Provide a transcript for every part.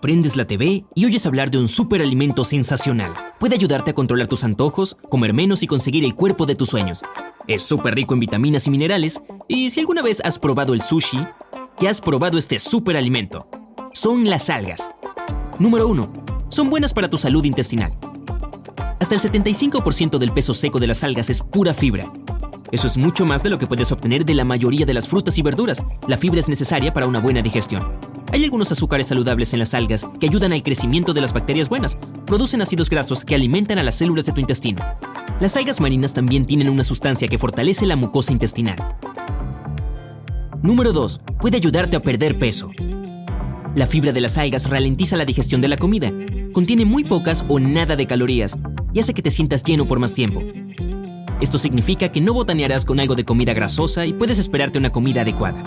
Prendes la TV y oyes hablar de un superalimento sensacional. Puede ayudarte a controlar tus antojos, comer menos y conseguir el cuerpo de tus sueños. Es súper rico en vitaminas y minerales y si alguna vez has probado el sushi, ya has probado este superalimento. Son las algas. Número 1. Son buenas para tu salud intestinal. Hasta el 75% del peso seco de las algas es pura fibra. Eso es mucho más de lo que puedes obtener de la mayoría de las frutas y verduras. La fibra es necesaria para una buena digestión. Hay algunos azúcares saludables en las algas que ayudan al crecimiento de las bacterias buenas. Producen ácidos grasos que alimentan a las células de tu intestino. Las algas marinas también tienen una sustancia que fortalece la mucosa intestinal. Número 2. Puede ayudarte a perder peso. La fibra de las algas ralentiza la digestión de la comida. Contiene muy pocas o nada de calorías y hace que te sientas lleno por más tiempo. Esto significa que no botanearás con algo de comida grasosa y puedes esperarte una comida adecuada.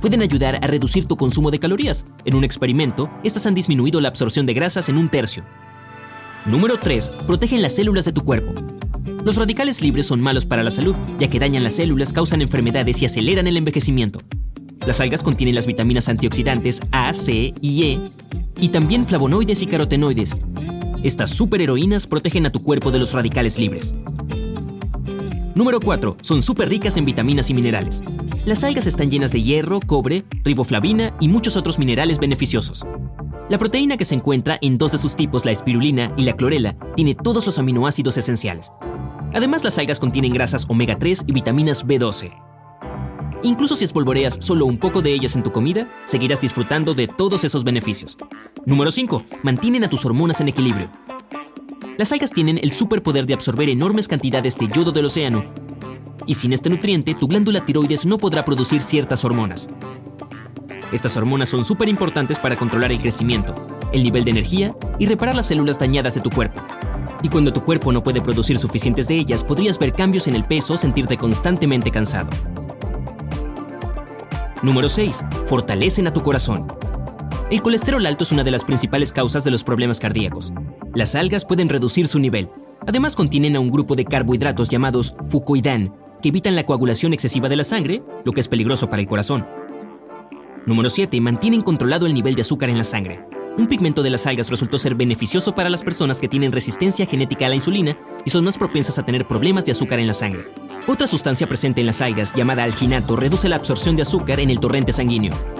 Pueden ayudar a reducir tu consumo de calorías. En un experimento, estas han disminuido la absorción de grasas en un tercio. Número 3. Protegen las células de tu cuerpo. Los radicales libres son malos para la salud, ya que dañan las células, causan enfermedades y aceleran el envejecimiento. Las algas contienen las vitaminas antioxidantes A, C y E, y también flavonoides y carotenoides. Estas superheroínas protegen a tu cuerpo de los radicales libres. Número 4. Son súper ricas en vitaminas y minerales. Las algas están llenas de hierro, cobre, riboflavina y muchos otros minerales beneficiosos. La proteína que se encuentra en dos de sus tipos, la espirulina y la clorela, tiene todos los aminoácidos esenciales. Además, las algas contienen grasas omega 3 y vitaminas B12. Incluso si espolvoreas solo un poco de ellas en tu comida, seguirás disfrutando de todos esos beneficios. Número 5. Mantienen a tus hormonas en equilibrio. Las algas tienen el superpoder de absorber enormes cantidades de yodo del océano. Y sin este nutriente, tu glándula tiroides no podrá producir ciertas hormonas. Estas hormonas son súper importantes para controlar el crecimiento, el nivel de energía y reparar las células dañadas de tu cuerpo. Y cuando tu cuerpo no puede producir suficientes de ellas, podrías ver cambios en el peso o sentirte constantemente cansado. Número 6. Fortalecen a tu corazón. El colesterol alto es una de las principales causas de los problemas cardíacos. Las algas pueden reducir su nivel. Además contienen a un grupo de carbohidratos llamados fucoidán, que evitan la coagulación excesiva de la sangre, lo que es peligroso para el corazón. Número 7. Mantienen controlado el nivel de azúcar en la sangre. Un pigmento de las algas resultó ser beneficioso para las personas que tienen resistencia genética a la insulina y son más propensas a tener problemas de azúcar en la sangre. Otra sustancia presente en las algas, llamada alginato, reduce la absorción de azúcar en el torrente sanguíneo.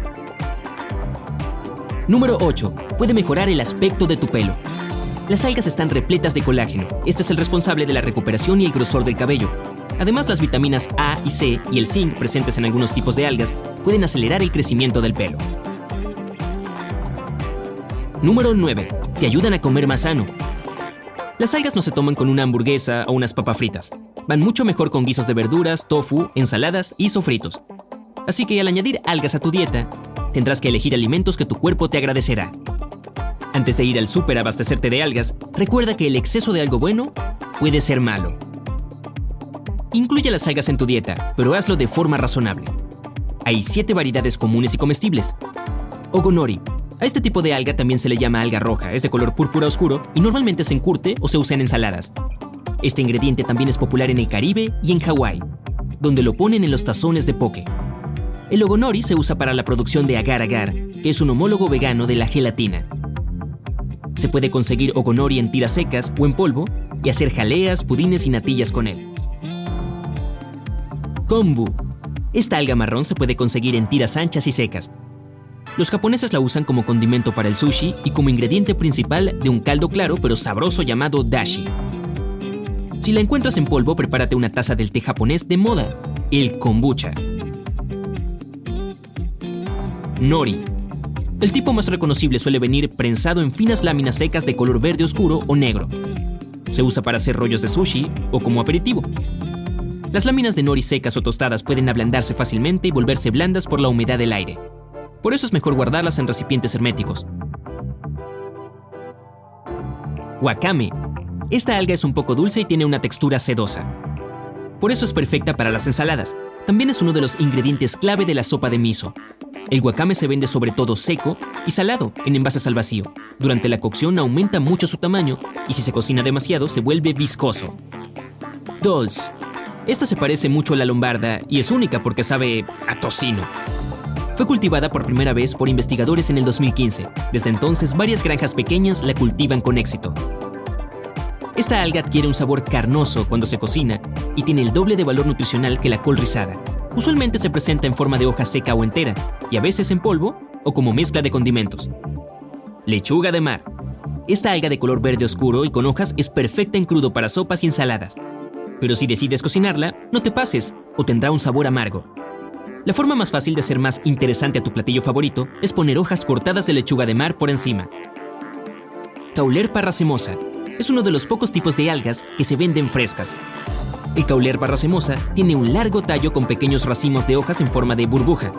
Número 8. Puede mejorar el aspecto de tu pelo. Las algas están repletas de colágeno. Este es el responsable de la recuperación y el grosor del cabello. Además, las vitaminas A y C y el zinc presentes en algunos tipos de algas pueden acelerar el crecimiento del pelo. Número 9. Te ayudan a comer más sano. Las algas no se toman con una hamburguesa o unas papas fritas. Van mucho mejor con guisos de verduras, tofu, ensaladas y sofritos. Así que al añadir algas a tu dieta, tendrás que elegir alimentos que tu cuerpo te agradecerá. Antes de ir al súper a abastecerte de algas, recuerda que el exceso de algo bueno puede ser malo. Incluye las algas en tu dieta, pero hazlo de forma razonable. Hay 7 variedades comunes y comestibles. Ogonori. A este tipo de alga también se le llama alga roja, es de color púrpura oscuro y normalmente se encurte o se usa en ensaladas. Este ingrediente también es popular en el Caribe y en Hawái, donde lo ponen en los tazones de poke. El ogonori se usa para la producción de agar-agar, que es un homólogo vegano de la gelatina. Se puede conseguir ogonori en tiras secas o en polvo y hacer jaleas, pudines y natillas con él. Kombu. Esta alga marrón se puede conseguir en tiras anchas y secas. Los japoneses la usan como condimento para el sushi y como ingrediente principal de un caldo claro pero sabroso llamado dashi. Si la encuentras en polvo, prepárate una taza del té japonés de moda, el kombucha. Nori. El tipo más reconocible suele venir prensado en finas láminas secas de color verde oscuro o negro. Se usa para hacer rollos de sushi o como aperitivo. Las láminas de nori secas o tostadas pueden ablandarse fácilmente y volverse blandas por la humedad del aire. Por eso es mejor guardarlas en recipientes herméticos. Wakame. Esta alga es un poco dulce y tiene una textura sedosa. Por eso es perfecta para las ensaladas. También es uno de los ingredientes clave de la sopa de miso. El wakame se vende sobre todo seco y salado en envases al vacío. Durante la cocción aumenta mucho su tamaño y si se cocina demasiado se vuelve viscoso. Dolls. Esta se parece mucho a la lombarda y es única porque sabe a tocino. Fue cultivada por primera vez por investigadores en el 2015. Desde entonces, varias granjas pequeñas la cultivan con éxito. Esta alga adquiere un sabor carnoso cuando se cocina y tiene el doble de valor nutricional que la col rizada. Usualmente se presenta en forma de hoja seca o entera, y a veces en polvo o como mezcla de condimentos. Lechuga de mar. Esta alga de color verde oscuro y con hojas es perfecta en crudo para sopas y ensaladas. Pero si decides cocinarla, no te pases o tendrá un sabor amargo. La forma más fácil de hacer más interesante a tu platillo favorito es poner hojas cortadas de lechuga de mar por encima. Cauler parracemosa es uno de los pocos tipos de algas que se venden frescas. El cauler parracemosa tiene un largo tallo con pequeños racimos de hojas en forma de burbuja.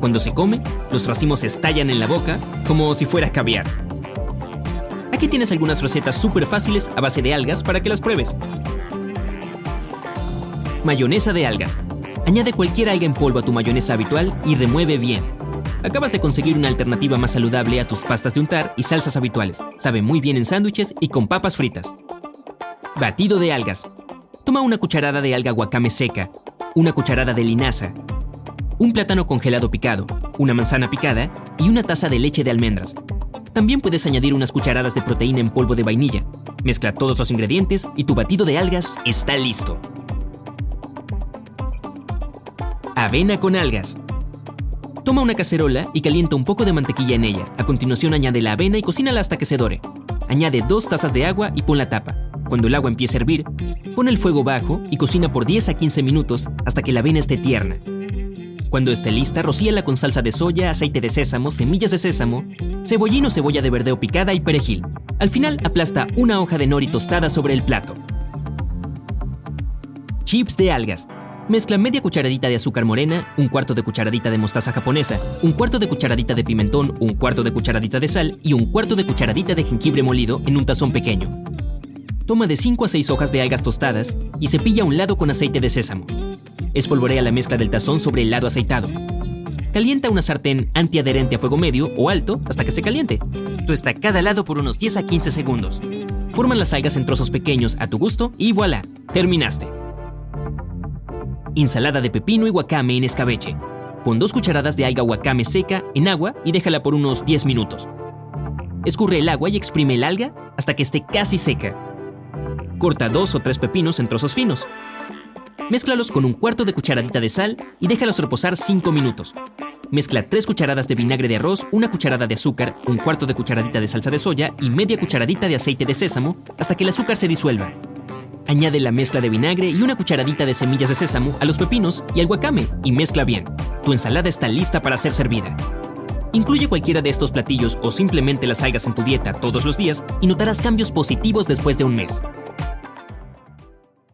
Cuando se come, los racimos estallan en la boca como si fuera caviar. Aquí tienes algunas recetas súper fáciles a base de algas para que las pruebes. Mayonesa de algas. Añade cualquier alga en polvo a tu mayonesa habitual y remueve bien. Acabas de conseguir una alternativa más saludable a tus pastas de untar y salsas habituales. Sabe muy bien en sándwiches y con papas fritas. Batido de algas. Toma una cucharada de alga guacame seca, una cucharada de linaza, un plátano congelado picado, una manzana picada y una taza de leche de almendras. También puedes añadir unas cucharadas de proteína en polvo de vainilla. Mezcla todos los ingredientes y tu batido de algas está listo. Avena con algas. Toma una cacerola y calienta un poco de mantequilla en ella. A continuación añade la avena y cocínala hasta que se dore. Añade dos tazas de agua y pon la tapa. Cuando el agua empiece a hervir, pon el fuego bajo y cocina por 10 a 15 minutos hasta que la avena esté tierna. Cuando esté lista, rocíala con salsa de soya, aceite de sésamo, semillas de sésamo, cebollín o cebolla de verdeo picada y perejil. Al final, aplasta una hoja de nori tostada sobre el plato. Chips de algas. Mezcla media cucharadita de azúcar morena, un cuarto de cucharadita de mostaza japonesa, un cuarto de cucharadita de pimentón, un cuarto de cucharadita de sal y un cuarto de cucharadita de jengibre molido en un tazón pequeño. Toma de 5 a 6 hojas de algas tostadas y cepilla un lado con aceite de sésamo. Espolvorea la mezcla del tazón sobre el lado aceitado. Calienta una sartén antiadherente a fuego medio o alto hasta que se caliente. Tuesta cada lado por unos 10 a 15 segundos. Forman las algas en trozos pequeños a tu gusto y voilà, terminaste ensalada de pepino y wakame en escabeche. Pon dos cucharadas de alga wakame seca en agua y déjala por unos 10 minutos. Escurre el agua y exprime el alga hasta que esté casi seca. Corta dos o tres pepinos en trozos finos. Mézclalos con un cuarto de cucharadita de sal y déjalos reposar 5 minutos. Mezcla 3 cucharadas de vinagre de arroz, una cucharada de azúcar, un cuarto de cucharadita de salsa de soya y media cucharadita de aceite de sésamo hasta que el azúcar se disuelva. Añade la mezcla de vinagre y una cucharadita de semillas de sésamo a los pepinos y al guacame y mezcla bien. Tu ensalada está lista para ser servida. Incluye cualquiera de estos platillos o simplemente las algas en tu dieta todos los días y notarás cambios positivos después de un mes.